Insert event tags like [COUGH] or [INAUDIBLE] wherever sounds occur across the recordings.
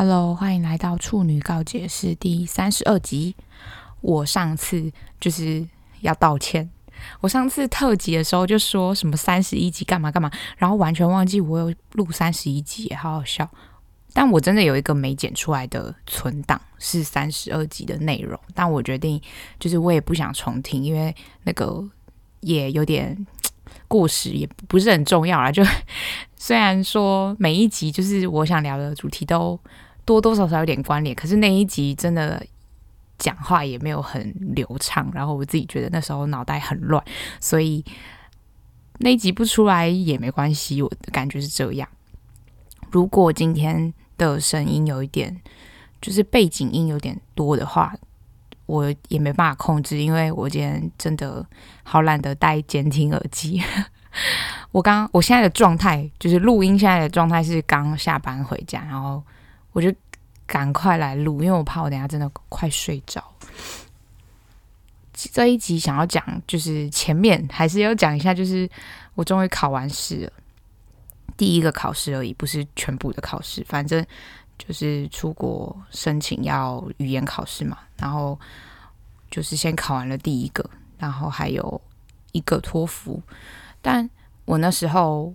Hello，欢迎来到《处女告解室》第三十二集。我上次就是要道歉，我上次特辑的时候就说什么三十一集干嘛干嘛，然后完全忘记我有录三十一集，好好笑。但我真的有一个没剪出来的存档，是三十二集的内容。但我决定，就是我也不想重听，因为那个也有点过时，也不是很重要啦。就 [LAUGHS] 虽然说每一集就是我想聊的主题都多多少少有点关联，可是那一集真的讲话也没有很流畅，然后我自己觉得那时候脑袋很乱，所以那一集不出来也没关系，我的感觉是这样。如果今天的声音有一点，就是背景音有点多的话，我也没办法控制，因为我今天真的好懒得戴监听耳机。[LAUGHS] 我刚，我现在的状态就是录音，现在的状态是刚下班回家，然后我就赶快来录，因为我怕我等下真的快睡着。这一集想要讲，就是前面还是要讲一下，就是我终于考完试了，第一个考试而已，不是全部的考试，反正就是出国申请要语言考试嘛，然后就是先考完了第一个，然后还有一个托福。但我那时候，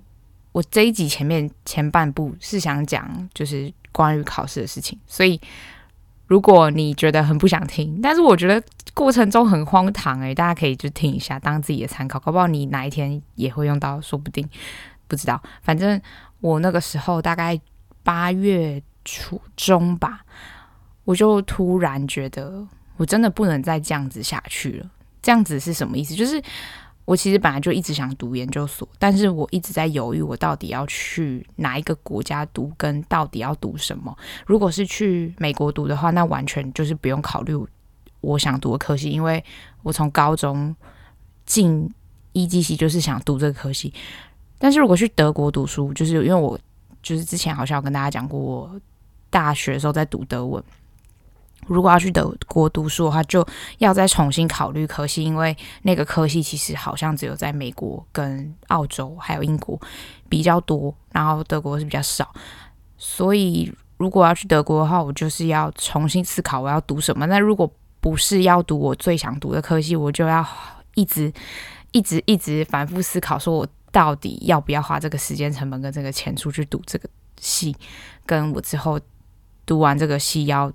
我这一集前面前半部是想讲就是关于考试的事情，所以如果你觉得很不想听，但是我觉得过程中很荒唐诶，大家可以就听一下当自己的参考，搞不好你哪一天也会用到，说不定不知道。反正我那个时候大概八月初中吧，我就突然觉得我真的不能再这样子下去了。这样子是什么意思？就是。我其实本来就一直想读研究所，但是我一直在犹豫，我到底要去哪一个国家读，跟到底要读什么。如果是去美国读的话，那完全就是不用考虑我想读的科系，因为我从高中进一技系就是想读这个科系。但是如果去德国读书，就是因为我就是之前好像有跟大家讲过，我大学的时候在读德文。如果要去德国读书的话，就要再重新考虑科系，因为那个科系其实好像只有在美国、跟澳洲还有英国比较多，然后德国是比较少。所以如果要去德国的话，我就是要重新思考我要读什么。那如果不是要读我最想读的科系，我就要一直、一直、一直反复思考，说我到底要不要花这个时间成本跟这个钱出去读这个系，跟我之后读完这个系要。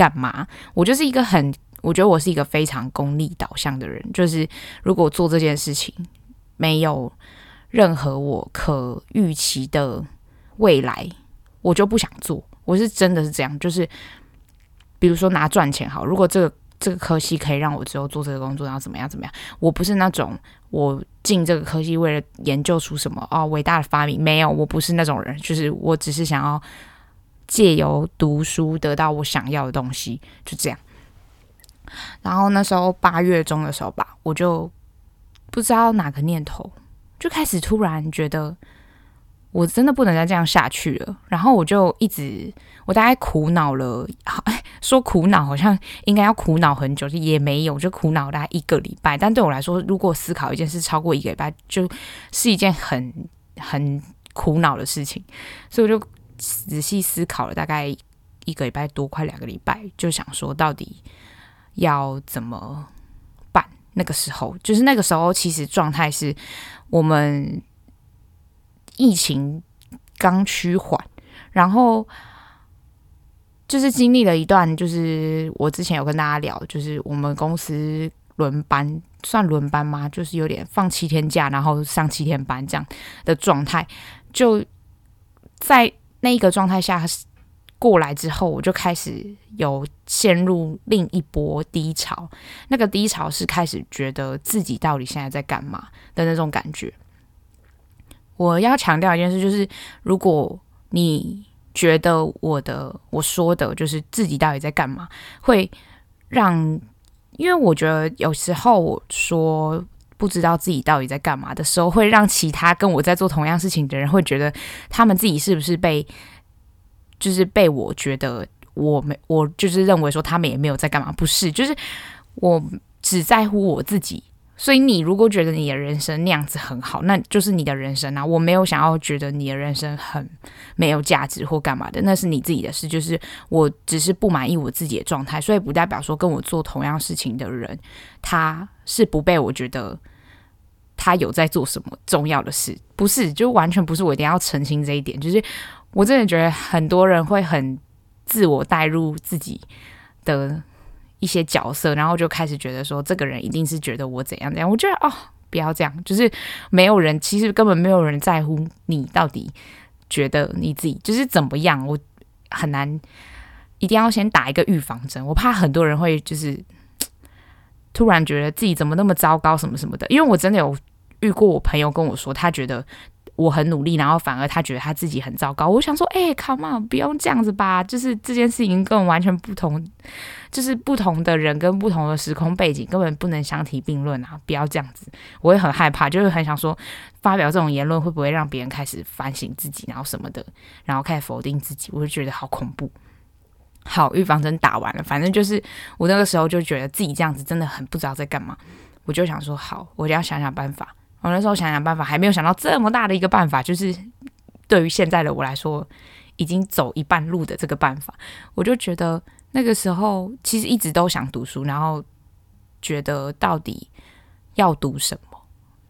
干嘛？我就是一个很，我觉得我是一个非常功利导向的人。就是如果做这件事情没有任何我可预期的未来，我就不想做。我是真的是这样。就是比如说拿赚钱好，如果这个这个科系可以让我之后做这个工作，然后怎么样怎么样，我不是那种我进这个科系为了研究出什么哦伟大的发明，没有，我不是那种人。就是我只是想要。借由读书得到我想要的东西，就这样。然后那时候八月中的时候吧，我就不知道哪个念头，就开始突然觉得我真的不能再这样下去了。然后我就一直，我大概苦恼了，哎，[LAUGHS] 说苦恼好像应该要苦恼很久，也没有，就苦恼大概一个礼拜。但对我来说，如果思考一件事超过一个礼拜，就是一件很很苦恼的事情，所以我就。仔细思考了大概一个礼拜多，快两个礼拜，就想说到底要怎么办。那个时候，就是那个时候，其实状态是我们疫情刚趋缓，然后就是经历了一段，就是我之前有跟大家聊，就是我们公司轮班，算轮班吗？就是有点放七天假，然后上七天班这样的状态，就在。那一个状态下过来之后，我就开始有陷入另一波低潮。那个低潮是开始觉得自己到底现在在干嘛的那种感觉。我要强调一件事，就是如果你觉得我的我说的就是自己到底在干嘛，会让，因为我觉得有时候我说。不知道自己到底在干嘛的时候，会让其他跟我在做同样事情的人会觉得他们自己是不是被，就是被我觉得我没我就是认为说他们也没有在干嘛，不是，就是我只在乎我自己所以你如果觉得你的人生那样子很好，那就是你的人生啊。我没有想要觉得你的人生很没有价值或干嘛的，那是你自己的事。就是我只是不满意我自己的状态，所以不代表说跟我做同样事情的人，他是不被我觉得他有在做什么重要的事，不是，就完全不是。我一定要澄清这一点，就是我真的觉得很多人会很自我带入自己的。一些角色，然后就开始觉得说，这个人一定是觉得我怎样怎样。我觉得哦，不要这样，就是没有人，其实根本没有人在乎你到底觉得你自己就是怎么样。我很难，一定要先打一个预防针，我怕很多人会就是突然觉得自己怎么那么糟糕什么什么的。因为我真的有遇过我朋友跟我说，他觉得。我很努力，然后反而他觉得他自己很糟糕。我想说，哎、欸，come on，不用这样子吧。就是这件事情跟我完全不同，就是不同的人跟不同的时空背景，根本不能相提并论啊！不要这样子，我也很害怕，就是很想说，发表这种言论会不会让别人开始反省自己，然后什么的，然后开始否定自己，我就觉得好恐怖。好，预防针打完了，反正就是我那个时候就觉得自己这样子真的很不知道在干嘛，我就想说，好，我就要想想办法。我那时候想想办法，还没有想到这么大的一个办法，就是对于现在的我来说，已经走一半路的这个办法，我就觉得那个时候其实一直都想读书，然后觉得到底要读什么，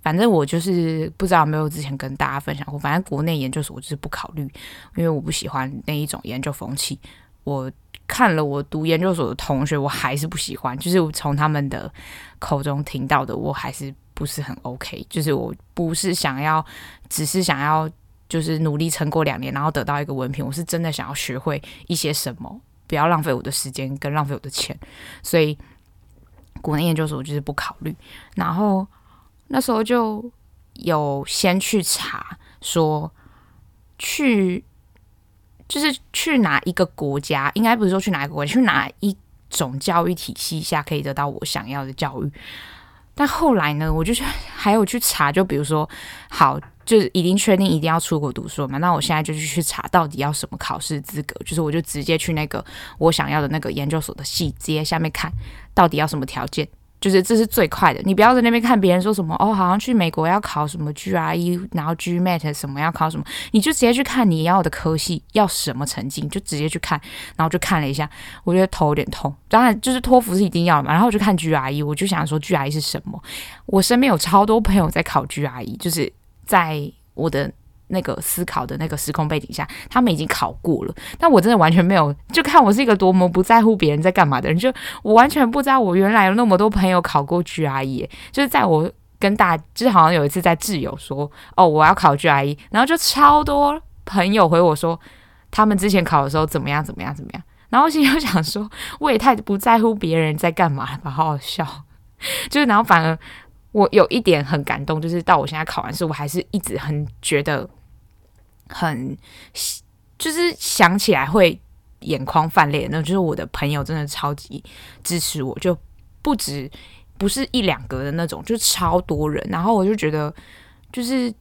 反正我就是不知道有没有之前跟大家分享过，反正国内研究所我就是不考虑，因为我不喜欢那一种研究风气。我看了我读研究所的同学，我还是不喜欢，就是从他们的口中听到的，我还是。不是很 OK，就是我不是想要，只是想要，就是努力撑过两年，然后得到一个文凭。我是真的想要学会一些什么，不要浪费我的时间跟浪费我的钱。所以国内研究所我就是不考虑。然后那时候就有先去查，说去就是去哪一个国家，应该不是说去哪一个国家，去哪一种教育体系下可以得到我想要的教育。但后来呢，我就是还有去查，就比如说，好，就是已经确定一定要出国读书嘛，那我现在就去查到底要什么考试资格，就是我就直接去那个我想要的那个研究所的细节下面看到底要什么条件。就是这是最快的，你不要在那边看别人说什么哦，好像去美国要考什么 GRE，然后 GMAT 什么要考什么，你就直接去看你要的科系要什么成绩，就直接去看，然后就看了一下，我觉得头有点痛。当然就是托福是一定要的嘛，然后我就看 GRE，我就想说 GRE 是什么？我身边有超多朋友在考 GRE，就是在我的。那个思考的那个时空背景下，他们已经考过了，但我真的完全没有，就看我是一个多么不在乎别人在干嘛的人，就我完全不知道我原来有那么多朋友考过 GRE，就是在我跟大，就是好像有一次在挚友说，哦，我要考 GRE，然后就超多朋友回我说，他们之前考的时候怎么样怎么样怎么样，然后我心里就想说，我也太不在乎别人在干嘛了吧，好好笑，[LAUGHS] 就是然后反而我有一点很感动，就是到我现在考完试，我还是一直很觉得。很，就是想起来会眼眶泛泪，那就是我的朋友真的超级支持我，就不止不是一两个的那种，就超多人。然后我就觉得，就是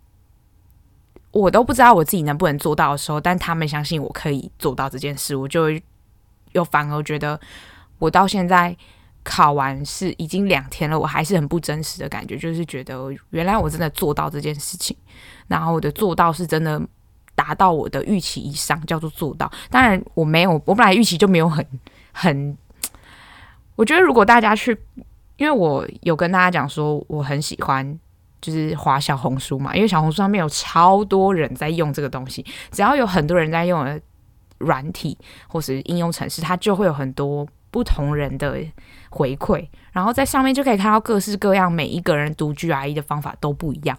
我都不知道我自己能不能做到的时候，但他们相信我可以做到这件事，我就又反而觉得，我到现在考完试已经两天了，我还是很不真实的感觉，就是觉得原来我真的做到这件事情，然后我的做到是真的。达到我的预期以上，叫做做到。当然，我没有，我本来预期就没有很很。我觉得，如果大家去，因为我有跟大家讲说，我很喜欢就是滑小红书嘛，因为小红书上面有超多人在用这个东西，只要有很多人在用的软体或是应用程式，它就会有很多不同人的回馈，然后在上面就可以看到各式各样，每一个人读 GRE 的方法都不一样。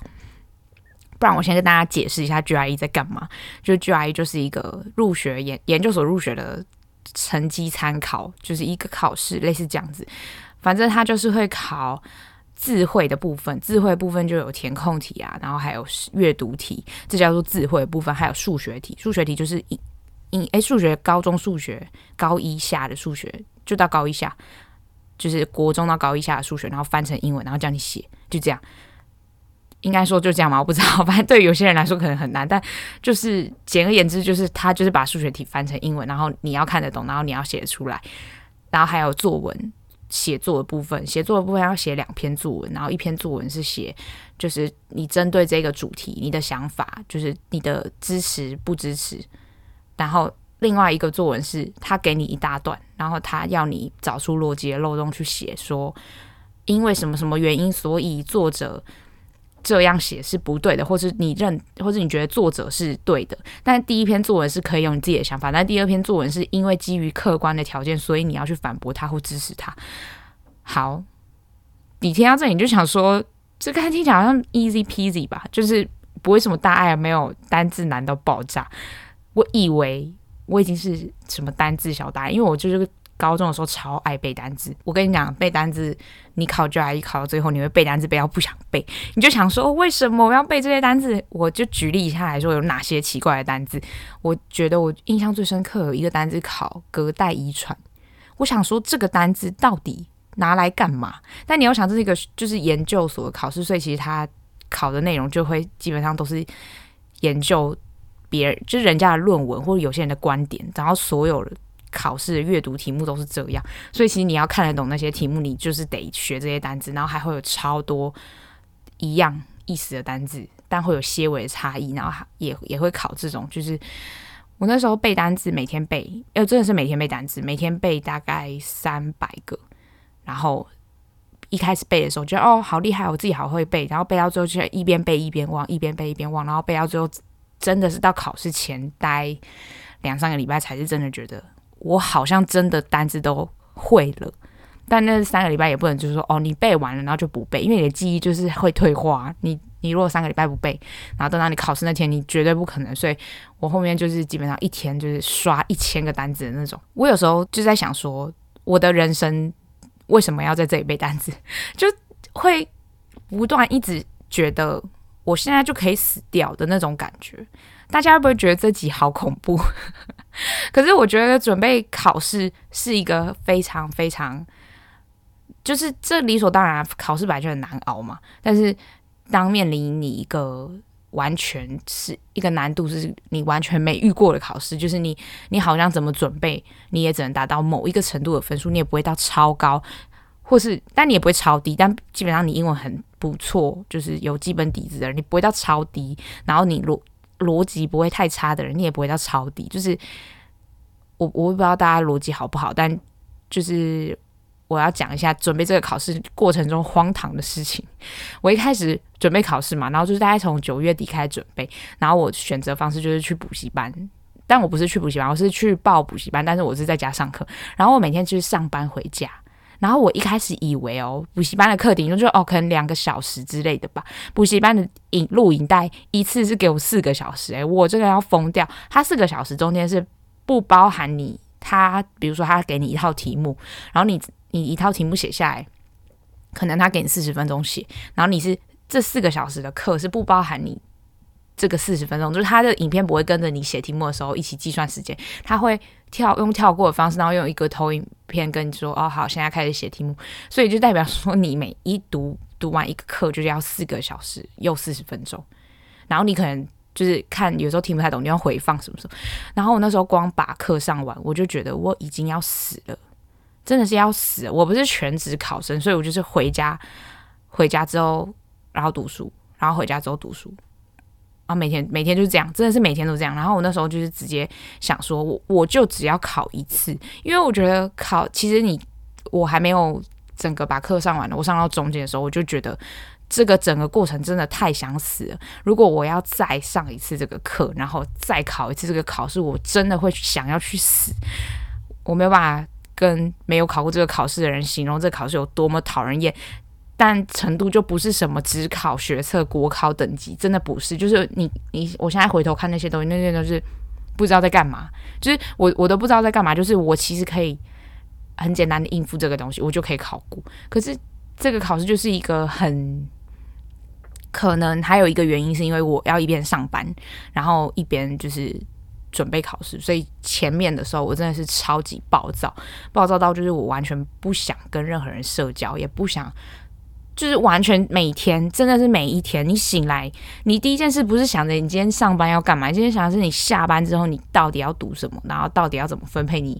不然我先跟大家解释一下 GRE 在干嘛。就 GRE 就是一个入学研研究所入学的成绩参考，就是一个考试，类似这样子。反正他就是会考智慧的部分，智慧部分就有填空题啊，然后还有阅读题，这叫做智慧部分。还有数学题，数学题就是英英诶，数学高中数学高一下的数学，就到高一下，就是国中到高一下的数学，然后翻成英文，然后叫你写，就这样。应该说就这样嘛，我不知道，[LAUGHS] 反正对有些人来说可能很难，但就是简而言之，就是他就是把数学题翻成英文，然后你要看得懂，然后你要写出来，然后还有作文，写作的部分，写作的部分要写两篇作文，然后一篇作文是写就是你针对这个主题你的想法，就是你的支持不支持，然后另外一个作文是他给你一大段，然后他要你找出逻辑的漏洞去写，说因为什么什么原因，所以作者。这样写是不对的，或是你认，或是你觉得作者是对的。但第一篇作文是可以用你自己的想法，但第二篇作文是因为基于客观的条件，所以你要去反驳他或支持他。好，你听到这里你就想说，这个听起来好像 easy peasy 吧，就是不会什么大碍，没有单字难到爆炸。我以为我已经是什么单字小达，因为我就是个。高中的时候超爱背单词，我跟你讲，背单词，你考 GRE 考到最后，你会背单词背到不想背，你就想说，为什么我要背这些单词？我就举例一下来说，有哪些奇怪的单词？我觉得我印象最深刻有一个单词考隔代遗传，我想说这个单词到底拿来干嘛？但你要想这是一个就是研究所的考试，所以其实他考的内容就会基本上都是研究别人，就是人家的论文或者有些人的观点，然后所有的。考试的阅读题目都是这样，所以其实你要看得懂那些题目，你就是得学这些单词，然后还会有超多一样意思的单词，但会有些微的差异，然后也也会考这种。就是我那时候背单词，每天背，哎，真的是每天背单词，每天背大概三百个。然后一开始背的时候觉得哦，好厉害，我自己好会背，然后背到最后就一边背一边忘，一边背一边忘，然后背到最后真的是到考试前待两三个礼拜才是真的觉得。我好像真的单字都会了，但那三个礼拜也不能就是说哦，你背完了然后就不背，因为你的记忆就是会退化。你你如果三个礼拜不背，然后等到你考试那天，你绝对不可能。所以我后面就是基本上一天就是刷一千个单字的那种。我有时候就在想说，我的人生为什么要在这里背单字？就会不断一直觉得我现在就可以死掉的那种感觉。大家会不会觉得这集好恐怖？[LAUGHS] 可是我觉得准备考试是一个非常非常，就是这理所当然，考试本来就很难熬嘛。但是当面临你一个完全是一个难度，是你完全没遇过的考试，就是你你好像怎么准备，你也只能达到某一个程度的分数，你也不会到超高，或是但你也不会超低。但基本上你英文很不错，就是有基本底子的人，你不会到超低。然后你如逻辑不会太差的人，你也不会到抄底。就是我，我不知道大家逻辑好不好，但就是我要讲一下准备这个考试过程中荒唐的事情。我一开始准备考试嘛，然后就是大概从九月底开始准备，然后我选择方式就是去补习班，但我不是去补习班，我是去报补习班，但是我是在家上课，然后我每天就是上班回家。然后我一开始以为哦，补习班的课程就哦，可能两个小时之类的吧。补习班的影录影带一次是给我四个小时，诶，我这个要疯掉。他四个小时中间是不包含你，他比如说他给你一套题目，然后你你一套题目写下来，可能他给你四十分钟写，然后你是这四个小时的课是不包含你。这个四十分钟，就是他的影片不会跟着你写题目的时候一起计算时间，他会跳用跳过的方式，然后用一个投影片跟你说：“哦，好，现在开始写题目。”所以就代表说，你每一读读完一个课，就是要四个小时又四十分钟。然后你可能就是看有时候听不太懂，你要回放什么什么。然后我那时候光把课上完，我就觉得我已经要死了，真的是要死了。我不是全职考生，所以我就是回家，回家之后然后读书，然后回家之后读书。然后每天每天就是这样，真的是每天都这样。然后我那时候就是直接想说，我我就只要考一次，因为我觉得考其实你我还没有整个把课上完了，我上到中间的时候，我就觉得这个整个过程真的太想死了。如果我要再上一次这个课，然后再考一次这个考试，我真的会想要去死。我没有办法跟没有考过这个考试的人形容这个考试有多么讨人厌。但程度就不是什么只考、学测、国考等级，真的不是。就是你你，我现在回头看那些东西，那些都是不知道在干嘛。就是我我都不知道在干嘛。就是我其实可以很简单的应付这个东西，我就可以考过。可是这个考试就是一个很可能还有一个原因，是因为我要一边上班，然后一边就是准备考试，所以前面的时候我真的是超级暴躁，暴躁到就是我完全不想跟任何人社交，也不想。就是完全每天，真的是每一天，你醒来，你第一件事不是想着你今天上班要干嘛，今天想的是你下班之后你到底要读什么，然后到底要怎么分配你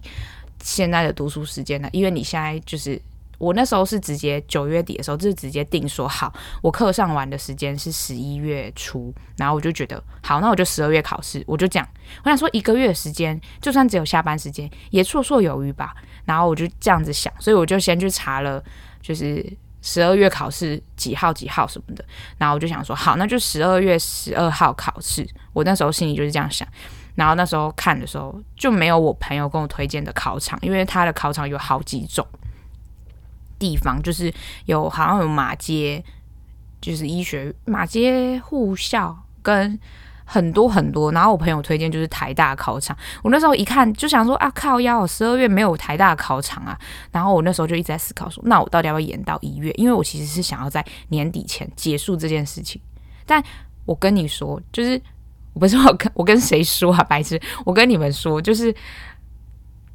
现在的读书时间呢？因为你现在就是我那时候是直接九月底的时候，就是直接定说好，我课上完的时间是十一月初，然后我就觉得好，那我就十二月考试，我就这样。我想说一个月的时间，就算只有下班时间，也绰绰有余吧。然后我就这样子想，所以我就先去查了，就是十二月考试几号几号什么的。然后我就想说好，那就十二月十二号考试。我那时候心里就是这样想。然后那时候看的时候就没有我朋友跟我推荐的考场，因为他的考场有好几种地方，就是有好像有马街，就是医学马街护校跟很多很多。然后我朋友推荐就是台大考场，我那时候一看就想说啊靠腰，十二月没有台大考场啊。然后我那时候就一直在思考说，那我到底要不要延到一月？因为我其实是想要在年底前结束这件事情。但我跟你说，就是。我不是我跟我跟谁说啊，白痴！我跟你们说，就是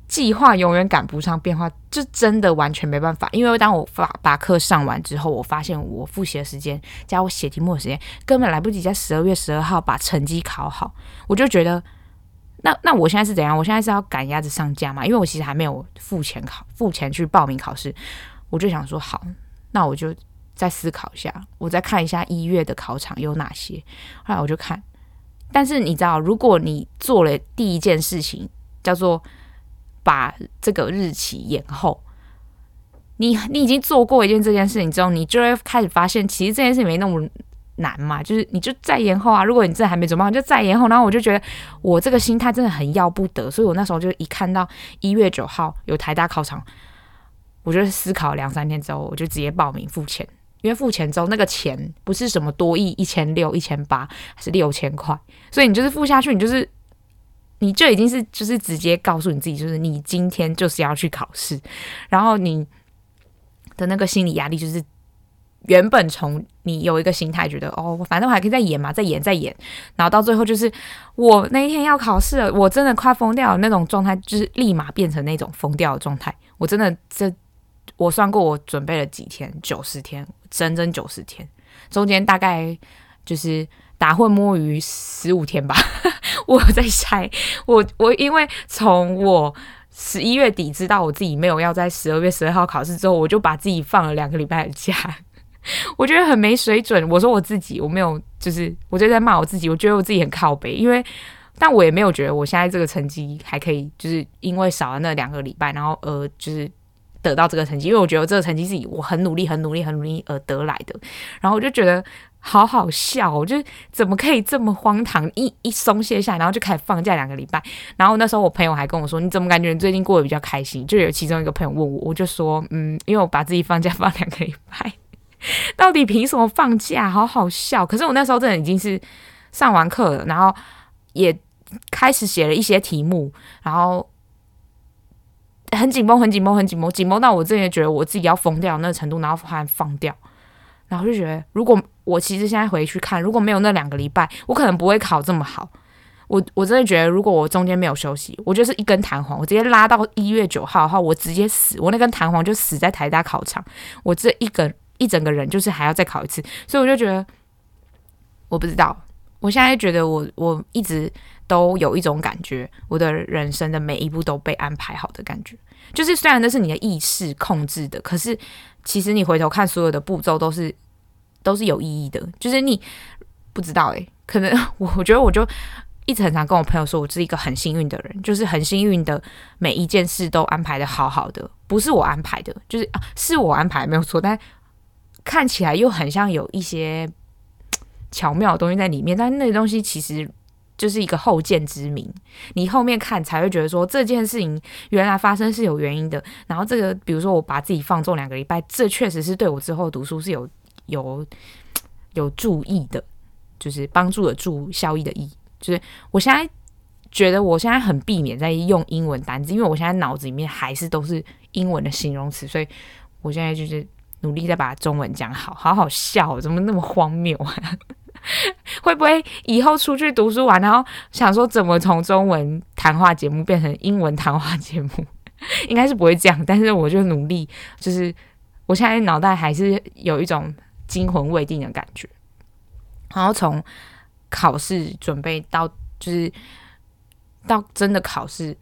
计划永远赶不上变化，就真的完全没办法。因为当我把把课上完之后，我发现我复习的时间加我写题目的时间根本来不及在十二月十二号把成绩考好。我就觉得，那那我现在是怎样？我现在是要赶鸭子上架嘛？因为我其实还没有付钱考，付钱去报名考试。我就想说，好，那我就再思考一下，我再看一下一月的考场有哪些。后来我就看。但是你知道，如果你做了第一件事情，叫做把这个日期延后，你你已经做过一件这件事情之后，你就会开始发现，其实这件事情没那么难嘛。就是你就再延后啊，如果你真的还没准备好，就再延后。然后我就觉得我这个心态真的很要不得，所以我那时候就一看到一月九号有台大考场，我就思考两三天之后，我就直接报名付钱。因为付钱之后，那个钱不是什么多亿一千六、一千八，还是六千块，所以你就是付下去，你就是你就已经是就是直接告诉你自己，就是你今天就是要去考试，然后你的那个心理压力就是原本从你有一个心态觉得哦，反正我还可以再演嘛，再演再演，然后到最后就是我那一天要考试了，我真的快疯掉了那种状态，就是立马变成那种疯掉的状态，我真的这。我算过，我准备了几天，九十天，整整九十天，中间大概就是打混摸鱼十五天吧。我在猜，我我因为从我十一月底知道我自己没有要在十二月十二号考试之后，我就把自己放了两个礼拜的假，[LAUGHS] 我觉得很没水准。我说我自己，我没有，就是我就在骂我自己，我觉得我自己很靠北，因为但我也没有觉得我现在这个成绩还可以，就是因为少了那两个礼拜，然后呃，就是。得到这个成绩，因为我觉得这个成绩是以我很努力、很努力、很努力而得来的。然后我就觉得好好笑，我就怎么可以这么荒唐？一一松懈下来，然后就开始放假两个礼拜。然后那时候我朋友还跟我说：“你怎么感觉你最近过得比较开心？”就有其中一个朋友问我，我就说：“嗯，因为我把自己放假放两个礼拜，到底凭什么放假？好好笑。”可是我那时候真的已经是上完课了，然后也开始写了一些题目，然后。很紧绷，很紧绷，很紧绷，紧绷到我真的觉得我自己要疯掉那个程度，然后突然放掉，然后就觉得，如果我其实现在回去看，如果没有那两个礼拜，我可能不会考这么好。我我真的觉得，如果我中间没有休息，我就是一根弹簧，我直接拉到一月九号的话，我直接死，我那根弹簧就死在台大考场，我这一个一整个人就是还要再考一次，所以我就觉得，我不知道，我现在觉得我我一直都有一种感觉，我的人生的每一步都被安排好的感觉。就是虽然那是你的意识控制的，可是其实你回头看所有的步骤都是都是有意义的。就是你不知道诶、可能 [LAUGHS] 我我觉得我就一直很常跟我朋友说，我是一个很幸运的人，就是很幸运的每一件事都安排得好好的，不是我安排的，就是啊是我安排没有错，但看起来又很像有一些巧妙的东西在里面，但那个东西其实。就是一个后见之明，你后面看才会觉得说这件事情原来发生是有原因的。然后这个，比如说我把自己放纵两个礼拜，这确实是对我之后读书是有有 [TSK] 有助益的，就是帮助的助效益的益。就是我现在觉得我现在很避免在用英文单词，因为我现在脑子里面还是都是英文的形容词，所以我现在就是努力在把中文讲好，好好笑，怎么那么荒谬啊？[LAUGHS] 会不会以后出去读书完，然后想说怎么从中文谈话节目变成英文谈话节目？应该是不会这样，但是我就努力，就是我现在脑袋还是有一种惊魂未定的感觉。然后从考试准备到就是到真的考试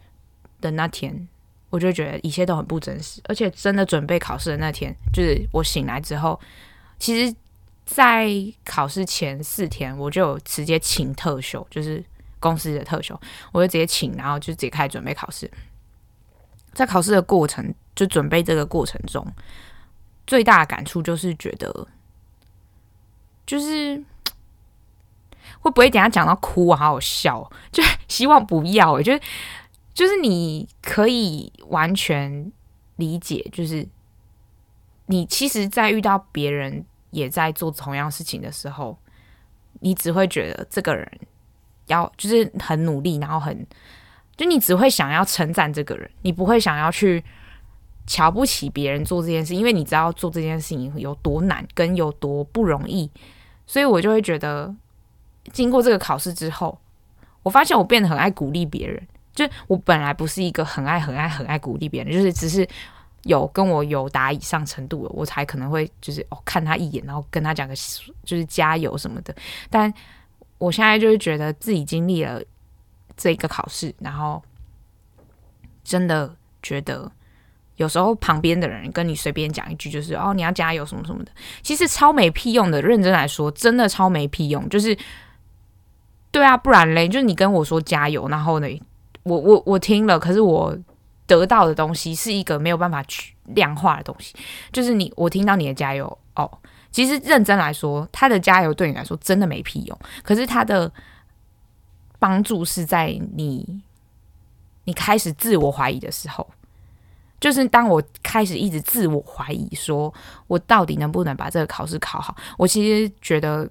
的那天，我就觉得一切都很不真实。而且真的准备考试的那天，就是我醒来之后，其实，在考试前四天，我就有直接请特休，就是公司的特休，我就直接请，然后就直接开始准备考试。在考试的过程，就准备这个过程中，最大的感触就是觉得，就是。会不会等下讲到哭啊？好好笑，[LAUGHS] 就希望不要。就是就是你可以完全理解，就是你其实，在遇到别人也在做同样事情的时候，你只会觉得这个人要就是很努力，然后很就你只会想要称赞这个人，你不会想要去瞧不起别人做这件事，因为你知道做这件事情有多难，跟有多不容易，所以我就会觉得。经过这个考试之后，我发现我变得很爱鼓励别人。就我本来不是一个很爱、很爱、很爱鼓励别人，就是只是有跟我有达以上程度了，我才可能会就是哦看他一眼，然后跟他讲个就是加油什么的。但我现在就是觉得自己经历了这个考试，然后真的觉得有时候旁边的人跟你随便讲一句，就是哦你要加油什么什么的，其实超没屁用的。认真来说，真的超没屁用，就是。对啊，不然嘞，就是你跟我说加油，然后呢，我我我听了，可是我得到的东西是一个没有办法去量化的东西。就是你，我听到你的加油哦，其实认真来说，他的加油对你来说真的没屁用。可是他的帮助是在你你开始自我怀疑的时候，就是当我开始一直自我怀疑，说我到底能不能把这个考试考好，我其实觉得。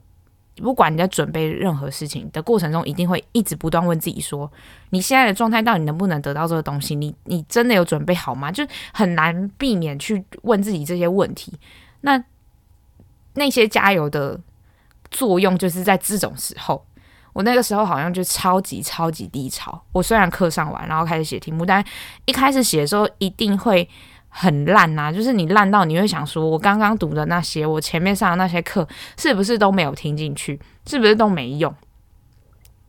不管你在准备任何事情的过程中，一定会一直不断问自己说：你现在的状态到底能不能得到这个东西？你你真的有准备好吗？就很难避免去问自己这些问题。那那些加油的作用，就是在这种时候。我那个时候好像就超级超级低潮。我虽然课上完，然后开始写题目，但一开始写的时候一定会。很烂呐、就是你烂到你会想说，我刚刚读的那些，我前面上的那些课，是不是都没有听进去？是不是都没用？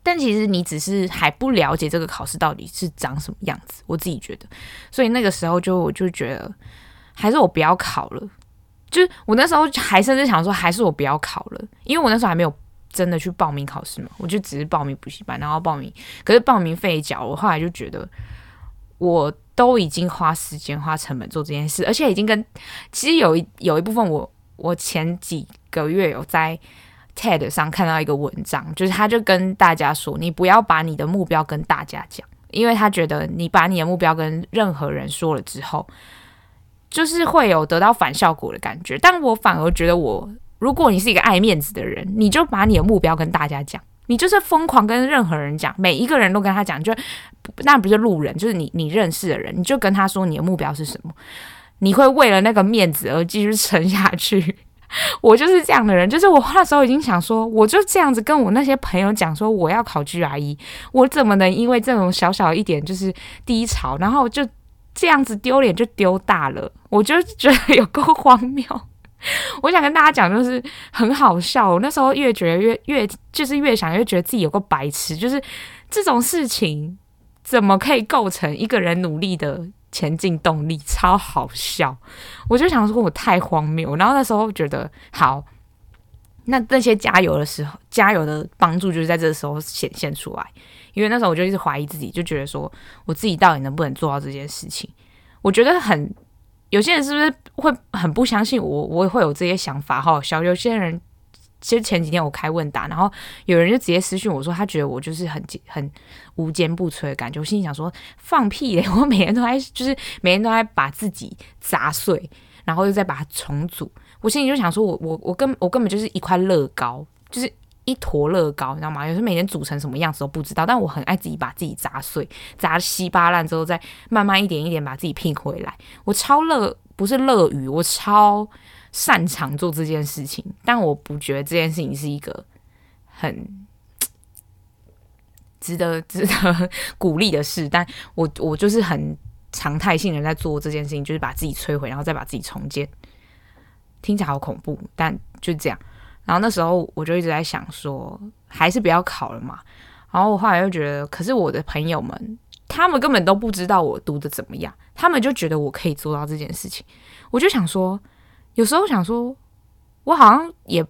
但其实你只是还不了解这个考试到底是长什么样子。我自己觉得，所以那个时候就我就觉得，还是我不要考了。就我那时候还甚至想说，还是我不要考了，因为我那时候还没有真的去报名考试嘛，我就只是报名补习班，然后报名，可是报名费缴，我后来就觉得我。都已经花时间花成本做这件事，而且已经跟其实有一有一部分我我前几个月有在 TED 上看到一个文章，就是他就跟大家说，你不要把你的目标跟大家讲，因为他觉得你把你的目标跟任何人说了之后，就是会有得到反效果的感觉。但我反而觉得我，如果你是一个爱面子的人，你就把你的目标跟大家讲。你就是疯狂跟任何人讲，每一个人都跟他讲，就那不是路人，就是你你认识的人，你就跟他说你的目标是什么，你会为了那个面子而继续撑下去。[LAUGHS] 我就是这样的人，就是我那时候已经想说，我就这样子跟我那些朋友讲说我要考 GRE，我怎么能因为这种小小一点就是低潮，然后就这样子丢脸就丢大了，我就觉得有够荒谬。[LAUGHS] 我想跟大家讲，就是很好笑。我那时候越觉得越越就是越想越觉得自己有个白痴，就是这种事情怎么可以构成一个人努力的前进动力？超好笑！我就想说，我太荒谬。然后那时候觉得，好，那那些加油的时候，加油的帮助就是在这个时候显现出来。因为那时候我就一直怀疑自己，就觉得说，我自己到底能不能做到这件事情？我觉得很。有些人是不是会很不相信我？我也会有这些想法，哈？小。有些人其实前几天我开问答，然后有人就直接私讯我说，他觉得我就是很很无坚不摧的感觉。我心里想说，放屁嘞！我每天都在，就是每天都在把自己砸碎，然后又再把它重组。我心里就想说，我我我根我根本就是一块乐高，就是。一坨乐高，你知道吗？有时候每天组成什么样子都不知道，但我很爱自己把自己砸碎，砸稀巴烂之后，再慢慢一点一点把自己拼回来。我超乐，不是乐于，我超擅长做这件事情。但我不觉得这件事情是一个很值得值得 [LAUGHS] 鼓励的事。但我我就是很常态性的在做这件事情，就是把自己摧毁，然后再把自己重建。听起来好恐怖，但就这样。然后那时候我就一直在想说，还是不要考了嘛。然后我后来又觉得，可是我的朋友们他们根本都不知道我读的怎么样，他们就觉得我可以做到这件事情。我就想说，有时候想说，我好像也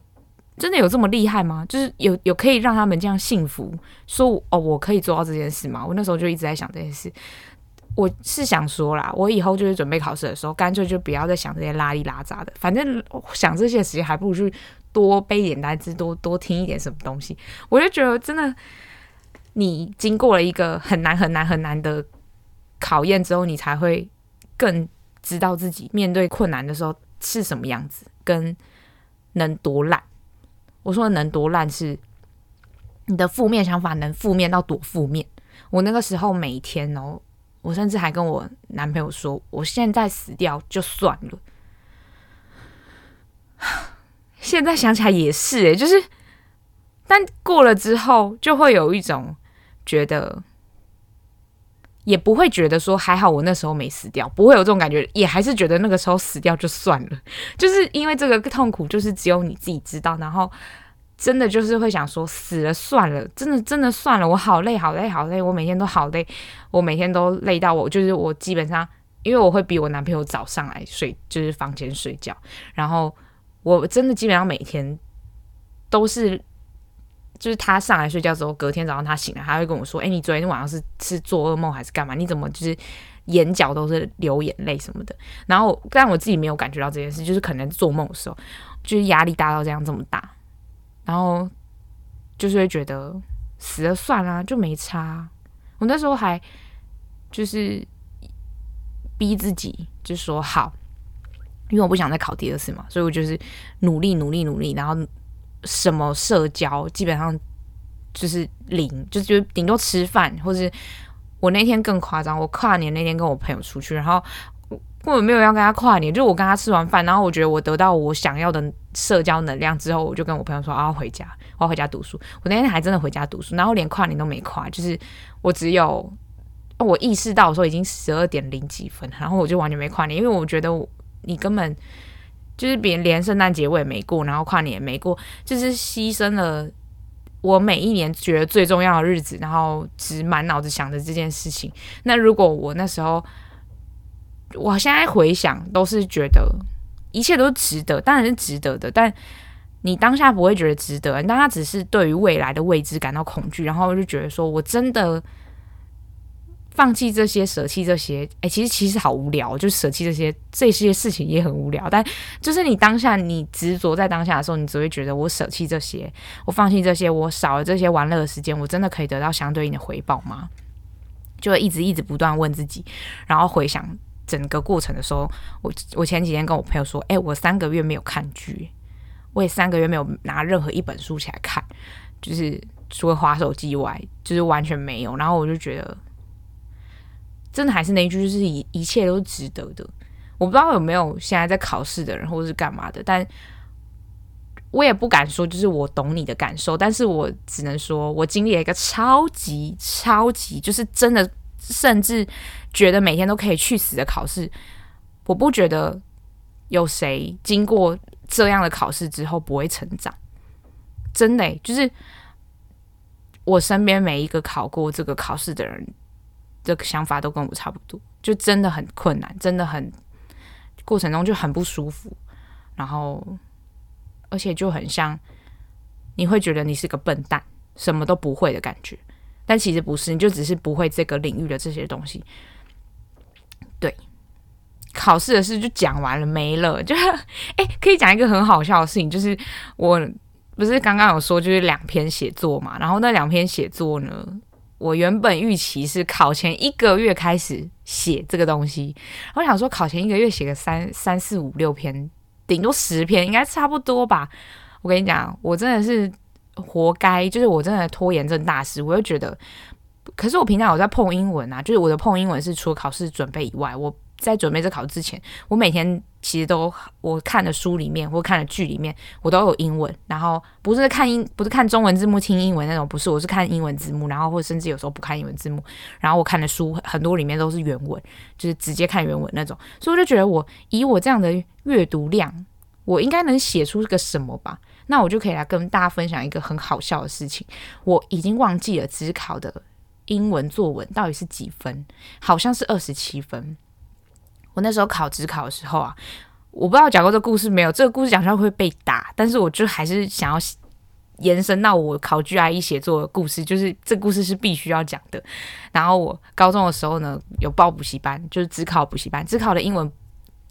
真的有这么厉害吗？就是有有可以让他们这样幸福，说哦，我可以做到这件事吗？我那时候就一直在想这件事。我是想说啦，我以后就是准备考试的时候，干脆就不要再想这些拉里拉杂的，反正想这些时间还不如去多背点单词，多多听一点什么东西。我就觉得真的。你经过了一个很难很难很难的考验之后，你才会更知道自己面对困难的时候是什么样子，跟能多烂。我说能多烂是你的负面想法能负面到多负面。我那个时候每天哦，我甚至还跟我男朋友说，我现在死掉就算了。现在想起来也是诶，就是，但过了之后就会有一种。觉得也不会觉得说还好我那时候没死掉，不会有这种感觉，也还是觉得那个时候死掉就算了，[LAUGHS] 就是因为这个痛苦就是只有你自己知道，然后真的就是会想说死了算了，真的真的算了，我好累好累好累，我每天都好累，我每天都累到我就是我基本上因为我会比我男朋友早上来睡，就是房间睡觉，然后我真的基本上每天都是。就是他上来睡觉之后，隔天早上他醒来，他会跟我说：“哎、你昨天晚上是是做噩梦还是干嘛？你怎么就是眼角都是流眼泪什么的？”然后，但我自己没有感觉到这件事，就是可能做梦的时候，就是压力大到这样这么大，然后就是会觉得死了算了，就没差。我那时候还就是逼自己，就说好，因为我不想再考第二次嘛，所以我就是努力努力努力，然后。什么社交基本上就是零，就觉得顶多吃饭，或是我那天更夸张，我跨年那天跟我朋友出去，然后根本没有要跟他跨年，就我跟他吃完饭，然后我觉得我得到我想要的社交能量之后，我就跟我朋友说，我要回家，我要回家读书。我那天还真的回家读书，然后连跨年都没跨，就是我只有我意识到说已经十二点零几分，然后我就完全没跨年，因为我觉得我你根本。就是别人连圣诞节我也没过，然后跨年也没过，就是牺牲了我每一年觉得最重要的日子，然后只满脑子想着这件事情。那如果我那时候，我现在回想都是觉得一切都值得，当然是值得的。但你当下不会觉得值得，你当下只是对于未来的未知感到恐惧，然后就觉得说我真的。放弃这些，舍弃这些，哎、其实其实好无聊，就舍弃这些这些事情也很无聊。但就是你当下你执着在当下的时候，你只会觉得我舍弃这些，我放弃这些，我少了这些玩乐的时间，我真的可以得到相对应的回报吗？就一直一直不断问自己，然后回想整个过程的时候，我我前几天跟我朋友说，哎、我三个月没有看剧，我也三个月没有拿任何一本书起来看，就是除了滑手机以外，就是完全没有。然后我就觉得。真的还是那一句，就是一一切都值得的。我不知道有没有现在在考试的人，或者是干嘛的，但我也不敢说，就是我懂你的感受。但是我只能说，我经历了一个超级超级，就是真的，甚至觉得每天都可以去死的考试。我不觉得有谁经过这样的考试之后不会成长。真的，就是我身边每一个考过这个考试的人。这个想法都跟我差不多，就真的很困难，真的很过程中就很不舒服，然后而且就很像你会觉得你是个笨蛋，什么都不会的感觉，但其实不是，你就只是不会这个领域的这些东西。对，考试的事就讲完了，没了。就哎，可以讲一个很好笑的事情，就是我不是刚刚有说就是两篇写作嘛，然后那两篇写作呢。我原本预期是考前一个月开始写这个东西，我想说考前一个月写个三三四五六篇，顶多十篇应该差不多吧。我跟你讲，我真的是活该，就是我真的拖延症大师。我就觉得，可是我平常我在碰英文啊，就是我的碰英文是除了考试准备以外，我。在准备这考试之前，我每天其实都我看的书里面或看的剧里面，我都有英文。然后不是看英，不是看中文字幕听英文那种，不是，我是看英文字幕，然后或者甚至有时候不看英文字幕。然后我看的书很多里面都是原文，就是直接看原文那种。所以我就觉得，我以我这样的阅读量，我应该能写出个什么吧？那我就可以来跟大家分享一个很好笑的事情。我已经忘记了指考的英文作文到底是几分？好像是二十七分。我那时候考职考的时候啊，我不知道讲过这个故事没有？这个故事讲出来会被打，但是我就还是想要延伸到我考 GRE 写作的故事，就是这故事是必须要讲的。然后我高中的时候呢，有报补习班，就是只考补习班，只考的英文。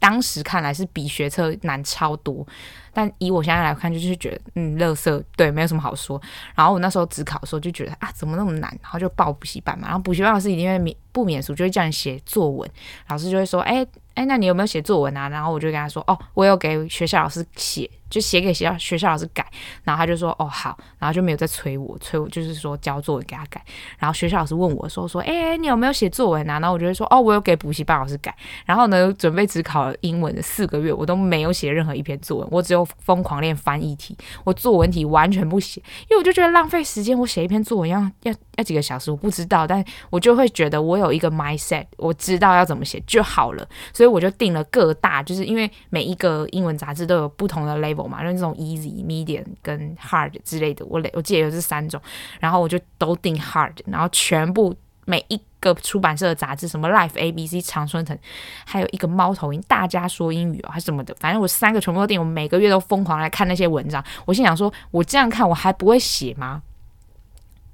当时看来是比学车难超多，但以我现在来看，就是觉得嗯，乐色，对，没有什么好说。然后我那时候只考的时候就觉得啊，怎么那么难？然后就报补习班嘛。然后补习班老师一定会免不免俗，就会叫你写作文。老师就会说，哎哎，那你有没有写作文啊？然后我就跟他说，哦，我有给学校老师写。就写给学校学校老师改，然后他就说哦好，然后就没有再催我，催我就是说交作文给他改。然后学校老师问我说说，哎，你有没有写作文啊？然后我就会说哦，我有给补习班老师改。然后呢，准备只考英文的四个月，我都没有写任何一篇作文，我只有疯狂练翻译题，我作文题完全不写，因为我就觉得浪费时间。我写一篇作文要要要几个小时，我不知道，但我就会觉得我有一个 mindset，我知道要怎么写就好了。所以我就定了各大，就是因为每一个英文杂志都有不同的 level。嘛，那种 easy、medium 跟 hard 之类的，我我记得有这三种，然后我就都订 hard，然后全部每一个出版社的杂志，什么 Life、ABC、长春藤，还有一个猫头鹰，大家说英语哦，还是什么的，反正我三个全部都订，我每个月都疯狂来看那些文章。我心想说，我这样看我还不会写吗？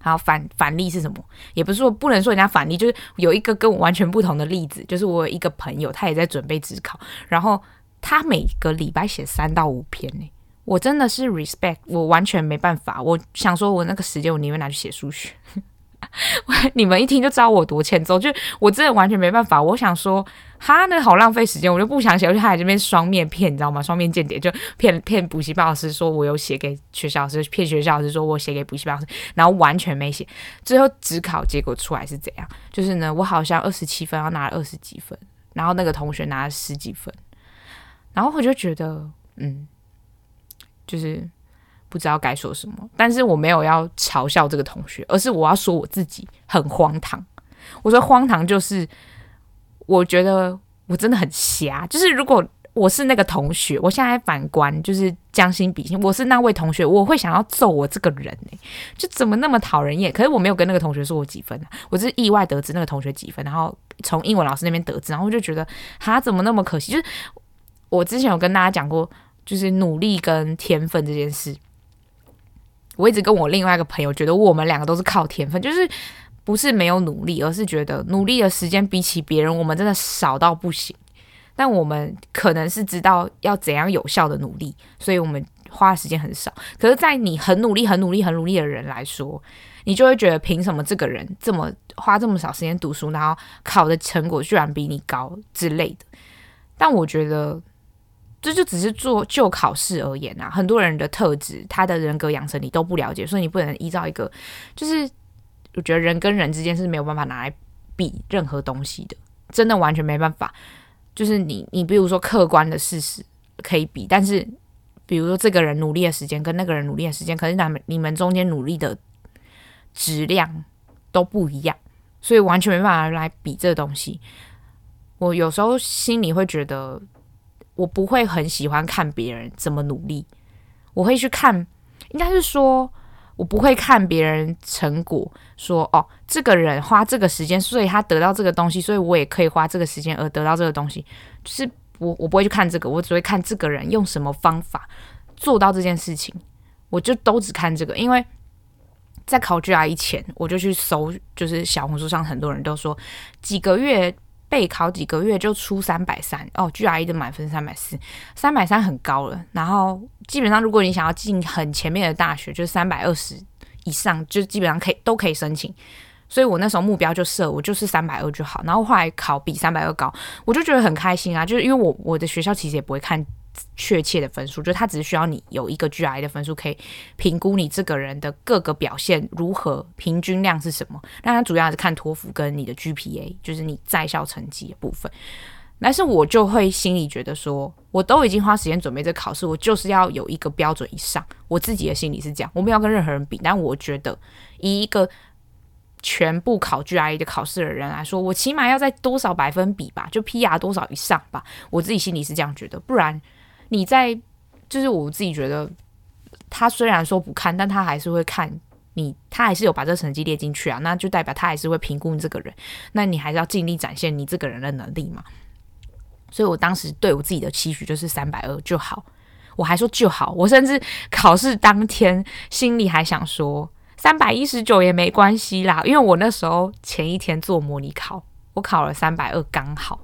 好，反反例是什么？也不是说不能说人家反例，就是有一个跟我完全不同的例子，就是我有一个朋友，他也在准备自考，然后。他每个礼拜写三到五篇呢，我真的是 respect，我完全没办法。我想说，我那个时间我宁愿拿去写数学。[LAUGHS] 你们一听就知道我多欠揍，就我真的完全没办法。我想说，哈，那好浪费时间，我就不想写。我就还这边双面骗，你知道吗？双面间谍，就骗骗补习班老师说我有写给学校老师，骗学校老师说我写给补习班老师，然后完全没写。最后只考结果出来是怎样？就是呢，我好像二十七分，然后拿了二十几分，然后那个同学拿了十几分。然后我就觉得，嗯，就是不知道该说什么。但是我没有要嘲笑这个同学，而是我要说我自己很荒唐。我说荒唐就是，我觉得我真的很瞎。就是如果我是那个同学，我现在反观，就是将心比心，我是那位同学，我会想要揍我这个人呢。就怎么那么讨人厌？可是我没有跟那个同学说我几分啊，我是意外得知那个同学几分，然后从英文老师那边得知，然后我就觉得他怎么那么可惜，就是。我之前有跟大家讲过，就是努力跟天分这件事。我一直跟我另外一个朋友觉得，我们两个都是靠天分，就是不是没有努力，而是觉得努力的时间比起别人，我们真的少到不行。但我们可能是知道要怎样有效的努力，所以我们花的时间很少。可是，在你很努力、很努力、很努力的人来说，你就会觉得，凭什么这个人这么花这么少时间读书，然后考的成果居然比你高之类的？但我觉得。这就只是做就考试而言啊，很多人的特质，他的人格养成你都不了解，所以你不能依照一个，就是我觉得人跟人之间是没有办法拿来比任何东西的，真的完全没办法。就是你，你比如说客观的事实可以比，但是比如说这个人努力的时间跟那个人努力的时间，可是他们你们中间努力的质量都不一样，所以完全没办法来比这东西。我有时候心里会觉得。我不会很喜欢看别人怎么努力，我会去看，应该是说，我不会看别人成果，说哦，这个人花这个时间，所以他得到这个东西，所以我也可以花这个时间而得到这个东西。就是我我不会去看这个，我只会看这个人用什么方法做到这件事情，我就都只看这个。因为在考 GRE 前，我就去搜，就是小红书上很多人都说几个月。备考几个月就出三百三哦，GRE 的满分三百四，三百三很高了。然后基本上，如果你想要进很前面的大学，就是三百二十以上，就基本上可以都可以申请。所以我那时候目标就设我就是三百二就好。然后后来考比三百二高，我就觉得很开心啊，就是因为我我的学校其实也不会看。确切的分数，就他只是需要你有一个 G I 的分数，可以评估你这个人的各个表现如何，平均量是什么。那他主要是看托福跟你的 GPA，就是你在校成绩的部分。但是我就会心里觉得说，我都已经花时间准备这考试，我就是要有一个标准以上。我自己的心里是这样，我没有跟任何人比，但我觉得以一个全部考 G I 的考试的人来说，我起码要在多少百分比吧，就 PR 多少以上吧。我自己心里是这样觉得，不然。你在，就是我自己觉得，他虽然说不看，但他还是会看你他还是有把这成绩列进去啊，那就代表他还是会评估你这个人，那你还是要尽力展现你这个人的能力嘛。所以我当时对我自己的期许就是三百二就好，我还说就好，我甚至考试当天心里还想说三百一十九也没关系啦，因为我那时候前一天做模拟考，我考了三百二刚好，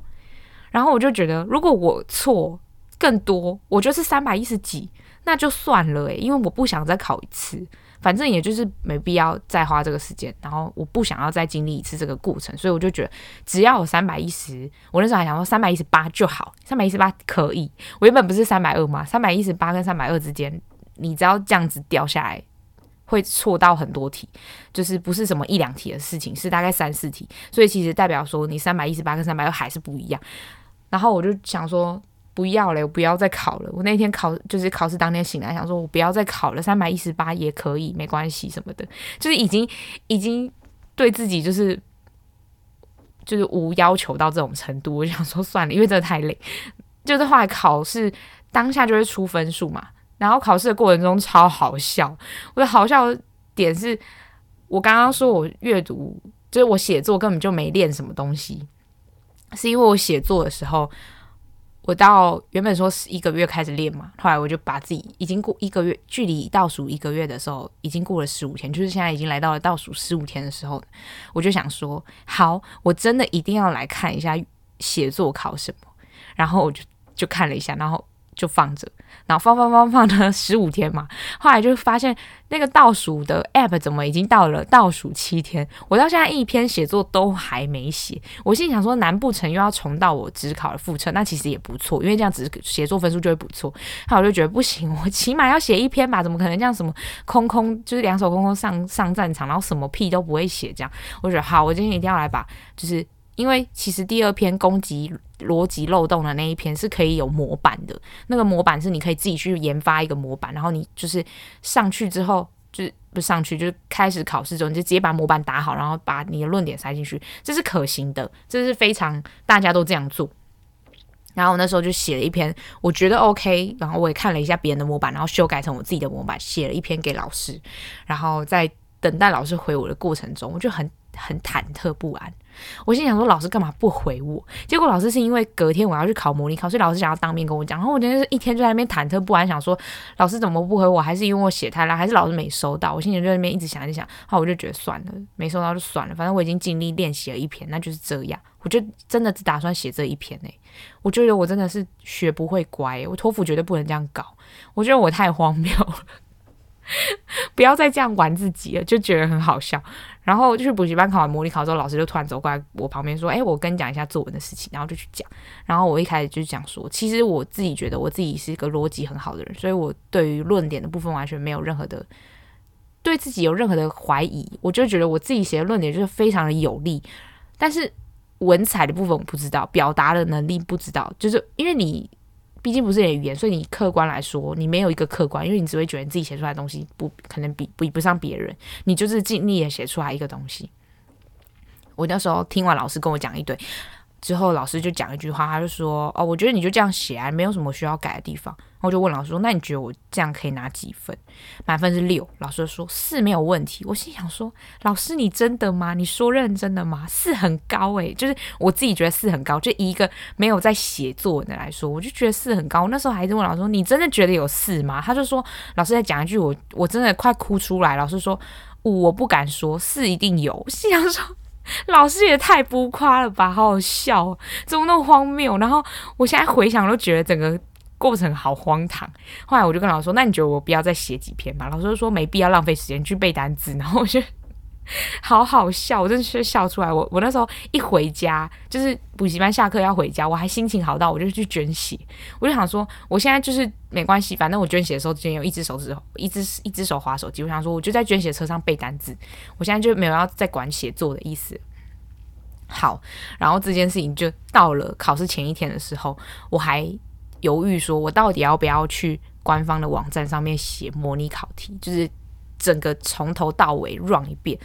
然后我就觉得如果我错更多，我觉得是三百一十几，那就算了诶、因为我不想再考一次。反正也就是没必要再花这个时间，然后我不想要再经历一次这个过程，所以我就觉得只要有三百一十，我那时候还想说三百一十八就好，三百一十八可以。我原本不是三百二吗？三百一十八跟三百二之间，你只要这样子掉下来，会错到很多题，就是不是什么一两题的事情，是大概三四题，所以其实代表说你三百一十八跟三百二还是不一样。然后我就想说。不要了，我不要再考了。我那天考就是考试当天醒来，想说我不要再考了，三百一十八也可以，没关系什么的，就是已经已经对自己就是就是无要求到这种程度。我想说算了，因为真的太累。就是后来考试当下就会出分数嘛，然后考试的过程中超好笑。我的好笑点是我刚刚说我阅读就是我写作根本就没练什么东西，是因为我写作的时候。我到原本说是一个月开始练嘛，后来我就把自己已经过一个月，距离倒数一个月的时候，已经过了十五天，就是现在已经来到了倒数十五天的时候，我就想说，好，我真的一定要来看一下写作考什么，然后我就就看了一下，然后就放着。然后放放放放了十五天嘛，[LAUGHS] 后来就发现那个倒数的 app 怎么已经到了倒数七天，我到现在一篇写作都还没写。我心里想说，难不成又要重到我只考的复测？那其实也不错，因为这样子写作分数就会不错。后来我就觉得不行，我起码要写一篇吧，怎么可能这样什么空空就是两手空空上上战场，然后什么屁都不会写这样？我觉得好，我今天一定要来把就是。因为其实第二篇攻击逻辑漏洞的那一篇是可以有模板的，那个模板是你可以自己去研发一个模板，然后你就是上去之后，就是不上去，就是开始考试之后，你就直接把模板打好，然后把你的论点塞进去，这是可行的，这是非常大家都这样做。然后我那时候就写了一篇，我觉得 OK，然后我也看了一下别人的模板，然后修改成我自己的模板，写了一篇给老师，然后在等待老师回我的过程中，我就很很忐忑不安。我心想说，老师干嘛不回我？结果老师是因为隔天我要去考模拟考，所以老师想要当面跟我讲。然后我今天是一天就在那边忐忑不安，想说老师怎么不回我？还是因为我写太烂？还是老师没收到？我心里就在那边一直想，一直想。后我就觉得算了，没收到就算了，反正我已经尽力练习了一篇，那就是这样。我就真的只打算写这一篇诶、欸。我觉得我真的是学不会乖、我托福绝对不能这样搞。我觉得我太荒谬了。[LAUGHS] 不要再这样玩自己了，就觉得很好笑。然后就去补习班考完模拟考之后，老师就突然走过来我旁边说：“哎，我跟你讲一下作文的事情。”然后就去讲。然后我一开始就讲说，其实我自己觉得我自己是一个逻辑很好的人，所以我对于论点的部分完全没有任何的对自己有任何的怀疑。我就觉得我自己写的论点就是非常的有力，但是文采的部分我不知道，表达的能力不知道，就是因为你。毕竟不是你的语言，所以你客观来说，你没有一个客观，因为你只会觉得自己写出来的东西不可能比比不上别人，你就是尽力的写出来一个东西。我那时候听完老师跟我讲一堆。之后老师就讲一句话，他就说：“哦，我觉得你就这样写啊，没有什么需要改的地方。”然后我就问老师说：“那你觉得我这样可以拿几分？”满分是六。老师说：“四没有问题。”我心想说：“老师，你真的吗？你说认真的吗？四很高诶、就是我自己觉得四很高。就一个没有在写作文的来说，我就觉得四很高。那时候还是问老师说：‘你真的觉得有四吗？’他就说：‘老师再讲一句，我我真的快哭出来。’老师说：‘五我不敢说，四一定有。’我心想说。”老师也太浮夸了吧，好好笑，怎么那么荒谬？然后我现在回想都觉得整个过程好荒唐。后来我就跟老师说：“那你觉得我不要再写几篇吧？”老师就说：“没必要浪费时间去背单词。”然后我就。[LAUGHS] 好好笑，我真的是笑出来。我我那时候一回家，就是补习班下课要回家，我还心情好到我就去捐血。我就想说，我现在就是没关系，反正我捐血的时候之前有一只手指，一只一只手划手机。我想说，我就在捐血车上背单字。我现在就没有要再管写作的意思。好，然后这件事情就到了考试前一天的时候，我还犹豫说，我到底要不要去官方的网站上面写模拟考题，就是。整个从头到尾 run 一遍，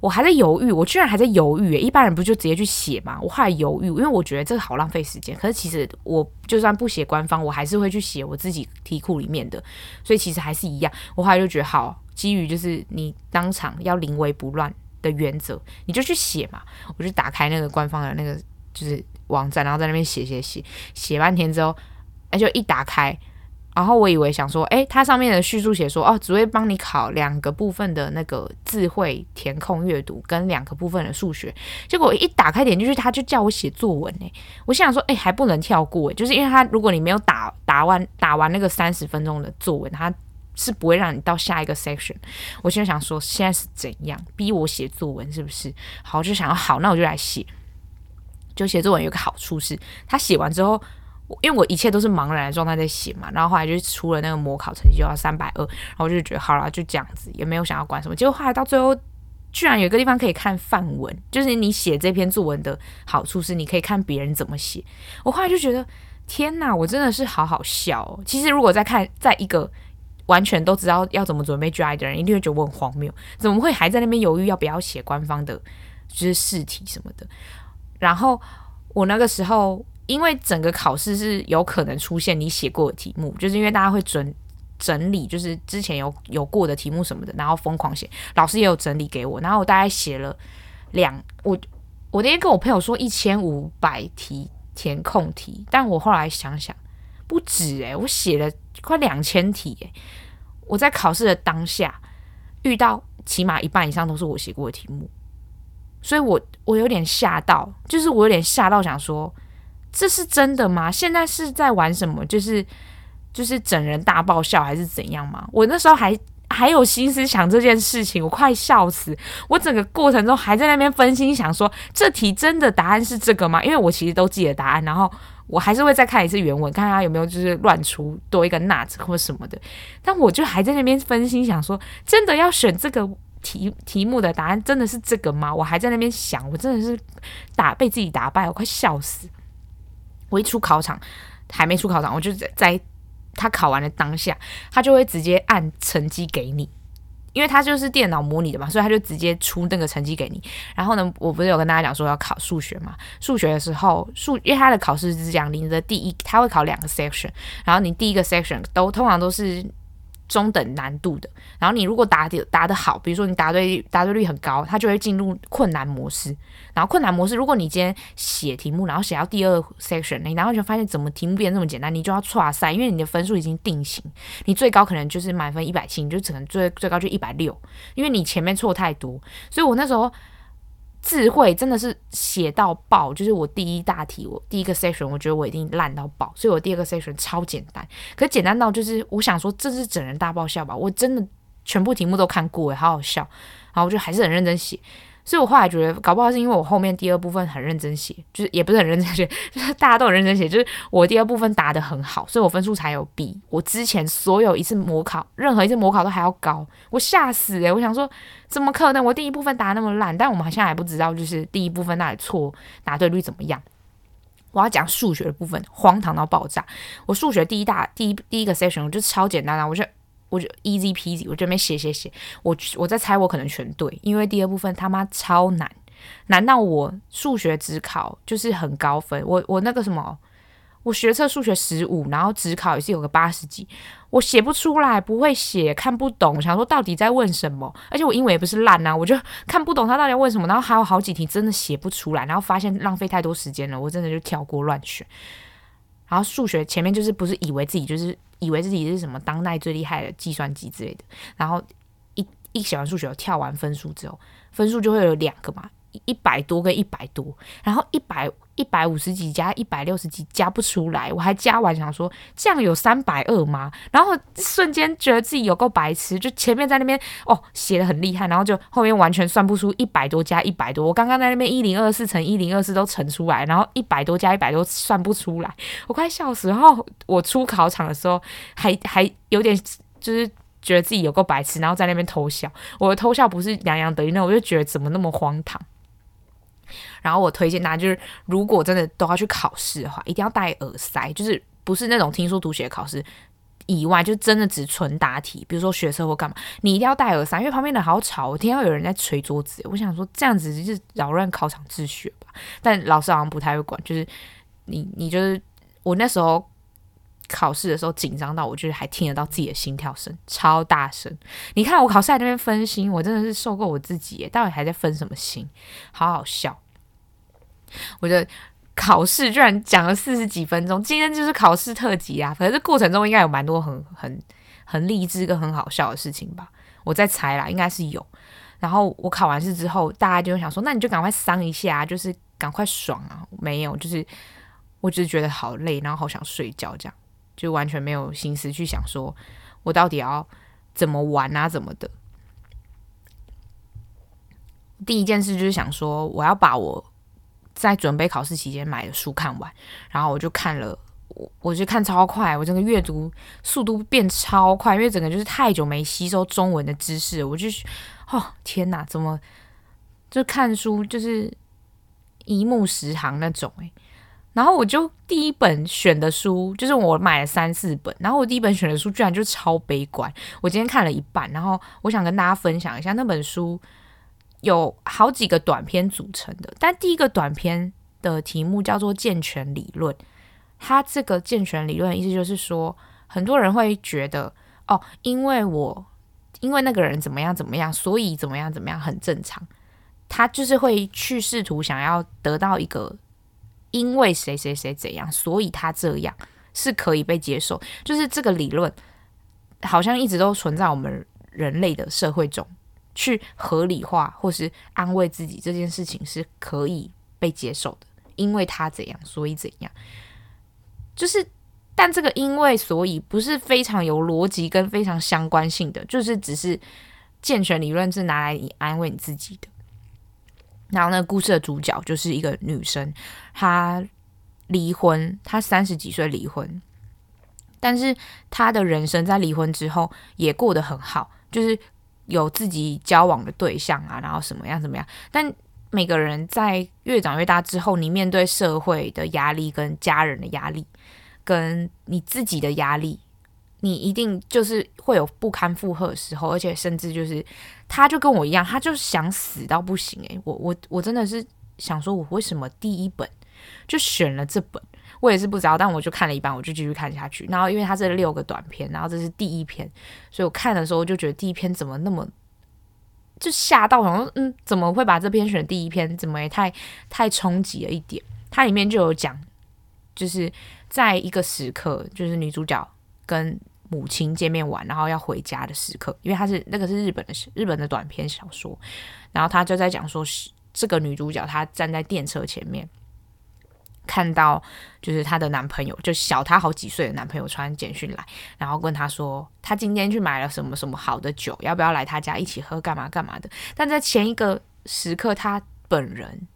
我还在犹豫，我居然还在犹豫。一般人不就直接去写吗？我后来犹豫，因为我觉得这个好浪费时间。可是其实我就算不写官方，我还是会去写我自己题库里面的，所以其实还是一样。我后来就觉得，好，基于就是你当场要临危不乱的原则，你就去写嘛。我就打开那个官方的那个就是网站，然后在那边写写写，写半天之后，那就一打开。然后我以为想说，诶，它上面的叙述写说，哦，只会帮你考两个部分的那个智慧填空阅读跟两个部分的数学。结果一打开点进去，他就叫我写作文诶，我想说，诶，还不能跳过诶，就是因为他如果你没有打打完打完那个三十分钟的作文，他是不会让你到下一个 section。我现在想说，现在是怎样逼我写作文是不是？好，就想要好，那我就来写。就写作文有个好处是，他写完之后。因为我一切都是茫然的状态在写嘛，然后后来就出了那个模考成绩就要三百二，然后我就觉得好了，就这样子，也没有想要管什么。结果后来到最后，居然有一个地方可以看范文，就是你写这篇作文的好处是你可以看别人怎么写。我后来就觉得天哪，我真的是好好笑哦。其实如果再看在一个完全都知道要怎么准备 GRE 的人，一定会觉得我很荒谬，怎么会还在那边犹豫要不要写官方的，就是试题什么的。然后我那个时候。因为整个考试是有可能出现你写过的题目，就是因为大家会准整理，就是之前有有过的题目什么的，然后疯狂写。老师也有整理给我，然后我大概写了两，我我那天跟我朋友说一千五百题填空题，但我后来想想不止诶、我写了快两千题诶、我在考试的当下遇到起码一半以上都是我写过的题目，所以我我有点吓到，就是我有点吓到，想说。这是真的吗？现在是在玩什么？就是就是整人大爆笑还是怎样吗？我那时候还还有心思想这件事情，我快笑死！我整个过程中还在那边分心想说，这题真的答案是这个吗？因为我其实都记得答案，然后我还是会再看一次原文，看他有没有就是乱出多一个 not 或什么的。但我就还在那边分心想说，真的要选这个题题目的答案真的是这个吗？我还在那边想，我真的是打被自己打败，我快笑死！我一出考场，还没出考场，我就在在他考完的当下，他就会直接按成绩给你，因为他就是电脑模拟的嘛，所以他就直接出那个成绩给你。然后呢，我不是有跟大家讲说要考数学嘛？数学的时候，数因为他的考试是这样，你的第一他会考两个 section，然后你第一个 section 都通常都是。中等难度的，然后你如果答的答得好，比如说你答对答对率很高，它就会进入困难模式。然后困难模式，如果你今天写题目，然后写到第二 section，你然后就发现怎么题目变得这么简单，你就要剉赛，因为你的分数已经定型，你最高可能就是满分一百七，你就只能最最高就一百六，因为你前面错太多。所以我那时候。智慧真的是写到爆，就是我第一大题，我第一个 section，我觉得我一定烂到爆，所以我第二个 section 超简单，可简单到就是我想说这是整人大爆笑吧，我真的全部题目都看过诶，好好笑，然后我就还是很认真写。所以我后来觉得，搞不好是因为我后面第二部分很认真写，就是也不是很认真写，[LAUGHS] 就是大家都很认真写，就是我第二部分答得很好，所以我分数才有比我之前所有一次模考，任何一次模考都还要高。我吓死诶、我想说怎么可能？我第一部分答那么烂，但我们好像还不知道，就是第一部分那里错答对率怎么样。我要讲数学的部分，荒唐到爆炸。我数学第一大第一第一个 session 我就超简单啊，我就。我就 easy peasy，我这边写写写，我我在猜我可能全对，因为第二部分他妈超难，难道我数学只考就是很高分，我我那个什么，我学测数学十五，然后只考也是有个八十几，我写不出来，不会写，看不懂，想说到底在问什么，而且我英文也不是烂啊，我就 [LAUGHS] 看不懂他到底要问什么，然后还有好几题真的写不出来，然后发现浪费太多时间了，我真的就跳过乱选，然后数学前面就是不是以为自己就是。以为自己是什么当代最厉害的计算机之类的，然后一一写完数学，跳完分数之后，分数就会有两个嘛，一百多跟一百多，然后一百一百五十几加一百六十几加不出来，我还加完想说这样有三百二吗？然后瞬间觉得自己有够白痴，就前面在那边哦写的很厉害，然后就后面完全算不出一百多加一百多，我刚刚在那边一零二四乘一零二四都乘出来，然后一百多加一百多算不出来，我快笑死。然后我出考场的时候还 [LAUGHS] 还有点就是觉得自己有够白痴，然后在那边偷笑，我的偷笑不是洋洋得意，那我就觉得怎么那么荒唐。然后我推荐大家，就是如果真的都要去考试的话，一定要戴耳塞，就是不是那种听说读写考试，以外，就真的只纯答题，比如说学车或干嘛，你一定要戴耳塞，因为旁边的好吵，我听到有人在捶桌子。我想说这样子就是扰乱考场秩序吧。但老师好像不太会管，就是你你就是我那时候考试的时候紧张到，我就是还听得到自己的心跳声，超大声。你看我考试在那边分心，我真的是受够我自己，到底还在分什么心？好好笑，我觉得。考试居然讲了四十几分钟，今天就是考试特辑啊！反正这过程中应该有蛮多很很很励志跟很好笑的事情吧，我在猜啦，应该是有。然后我考完试之后，大家就想说，那你就赶快伤一下，就是赶快爽啊！没有，就是我只是觉得好累，然后好想睡觉，这样就完全没有心思去想说我到底要怎么玩啊，怎么的。第一件事就是想说，我要把我。在准备考试期间买的书看完，然后我就看了，我我就看超快，我整个阅读速度变超快，因为整个就是太久没吸收中文的知识，我就哦天哪，怎么就看书就是一目十行那种诶，然后我就第一本选的书就是我买了三四本，然后我第一本选的书居然就超悲观，我今天看了一半，然后我想跟大家分享一下那本书。有好几个短篇组成的，但第一个短篇的题目叫做健全理论。它这个健全理论意思就是说，很多人会觉得，哦，因为我因为那个人怎么样怎么样，所以怎么样怎么样很正常。他就是会去试图想要得到一个，因为谁谁谁怎样，所以他这样是可以被接受。就是这个理论好像一直都存在我们人类的社会中。去合理化或是安慰自己这件事情是可以被接受的，因为他怎样，所以怎样。就是，但这个因为所以不是非常有逻辑跟非常相关性的，就是只是健全理论是拿来你安慰你自己的。然后那个故事的主角就是一个女生，她离婚，她三十几岁离婚，但是她的人生在离婚之后也过得很好，就是。有自己交往的对象啊，然后什么样怎么样？但每个人在越长越大之后，你面对社会的压力、跟家人的压力、跟你自己的压力，你一定就是会有不堪负荷的时候，而且甚至就是，他就跟我一样，他就想死到不行诶，我我我真的是想说，我为什么第一本就选了这本？我也是不知道，但我就看了一半，我就继续看下去。然后，因为它是六个短片，然后这是第一篇，所以我看的时候就觉得第一篇怎么那么就吓到，好像嗯，怎么会把这篇选第一篇？怎么也太太冲击了一点？它里面就有讲，就是在一个时刻，就是女主角跟母亲见面完，然后要回家的时刻，因为它是那个是日本的日本的短篇小说，然后他就在讲说，是这个女主角她站在电车前面。看到就是她的男朋友，就小她好几岁的男朋友传简讯来，然后问她说，她今天去买了什么什么好的酒，要不要来她家一起喝，干嘛干嘛的。但在前一个时刻，她本人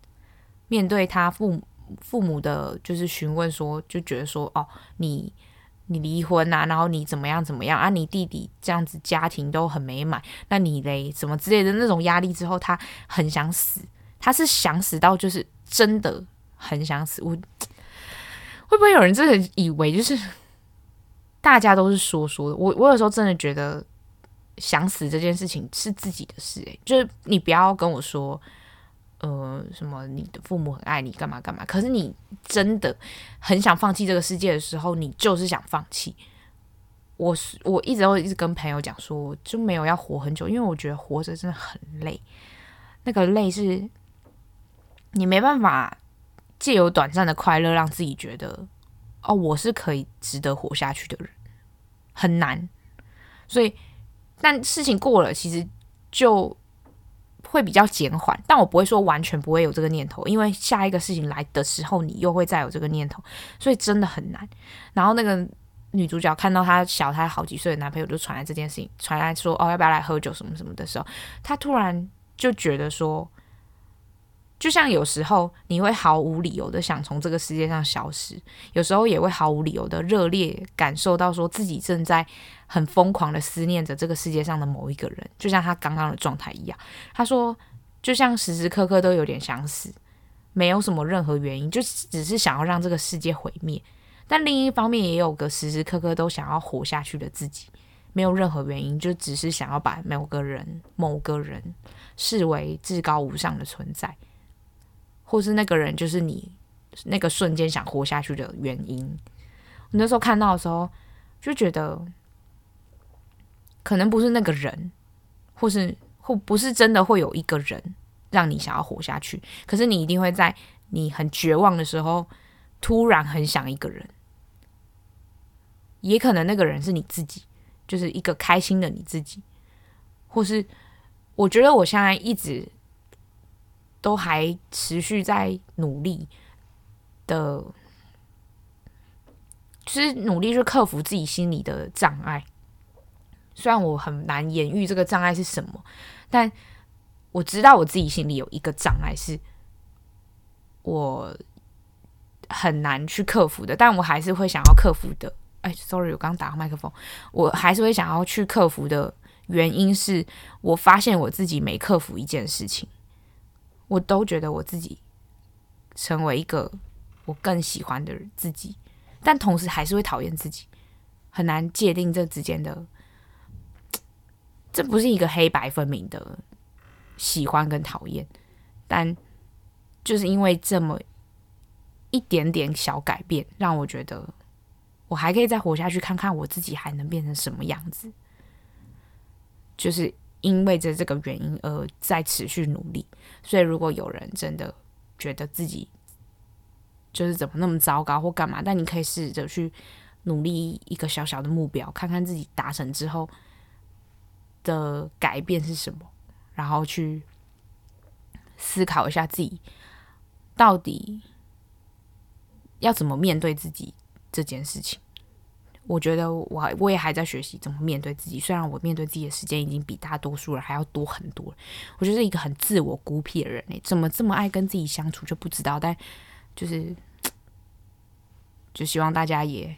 面对她父母父母的，就是询问说，就觉得说，哦，你你离婚啊，然后你怎么样怎么样啊？你弟弟这样子家庭都很美满，那你嘞，什么之类的那种压力之后，她很想死，她是想死到就是真的。很想死，我会不会有人真的以为就是大家都是说说的？我我有时候真的觉得想死这件事情是自己的事，诶，就是你不要跟我说，呃，什么你的父母很爱你，干嘛干嘛。可是你真的很想放弃这个世界的时候，你就是想放弃。我是我一直都一直跟朋友讲说，就没有要活很久，因为我觉得活着真的很累，那个累是你没办法。借由短暂的快乐，让自己觉得哦，我是可以值得活下去的人，很难。所以，但事情过了，其实就会比较减缓。但我不会说完全不会有这个念头，因为下一个事情来的时候，你又会再有这个念头，所以真的很难。然后那个女主角看到她小她好几岁的男朋友就传来这件事情，传来说哦，要不要来喝酒什么什么的时候，她突然就觉得说。就像有时候你会毫无理由的想从这个世界上消失，有时候也会毫无理由的热烈感受到说自己正在很疯狂的思念着这个世界上的某一个人，就像他刚刚的状态一样。他说，就像时时刻刻都有点想死，没有什么任何原因，就只是想要让这个世界毁灭。但另一方面也有个时时刻刻都想要活下去的自己，没有任何原因，就只是想要把某个人、某个人视为至高无上的存在，或是那个人就是你那个瞬间想活下去的原因。我那时候看到的时候，就觉得可能不是那个人，或是或不是真的会有一个人让你想要活下去，可是你一定会在你很绝望的时候，突然很想一个人，也可能那个人是你自己，就是一个开心的你自己，或是我觉得我现在一直都还持续在努力的，就是努力去克服自己心里的障碍。虽然我很难言喻这个障碍是什么，但我知道我自己心里有一个障碍是，我很难去克服的，但我还是会想要克服的。哎，sorry，我刚打麦克风，我还是会想要去克服的原因是我发现我自己每克服一件事情，我都觉得我自己成为一个我更喜欢的自己，但同时还是会讨厌自己，很难界定这之间的。这不是一个黑白分明的喜欢跟讨厌，但就是因为这么一点点小改变，让我觉得我还可以再活下去，看看我自己还能变成什么样子。就是因为着这个原因而在持续努力。所以，如果有人真的觉得自己就是怎么那么糟糕或干嘛，但你可以试着去努力一个小小的目标，看看自己达成之后。的改变是什么？然后去思考一下自己到底要怎么面对自己这件事情。我觉得我我也还在学习怎么面对自己。虽然我面对自己的时间已经比大多数人还要多很多。我就是一个很自我孤僻的人诶，怎么这么爱跟自己相处就不知道。但就是就希望大家也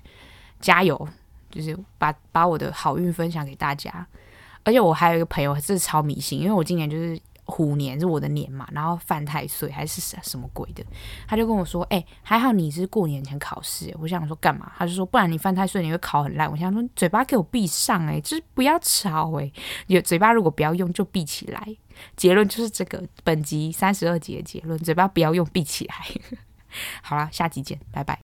加油，就是把把我的好运分享给大家。而且我还有一个朋友，这是超迷信，因为我今年就是虎年是我的年嘛，然后犯太岁还是什什么鬼的，他就跟我说：“哎、还好你是过年前考试。”我想说干嘛？他就说：“不然你犯太岁你会考很烂。”我想说嘴巴给我闭上，哎，就是不要吵，哎，有嘴巴如果不要用就闭起来。结论就是这个，本集三十二集的结论，嘴巴不要用，闭起来。[LAUGHS] 好啦，下集见，拜拜。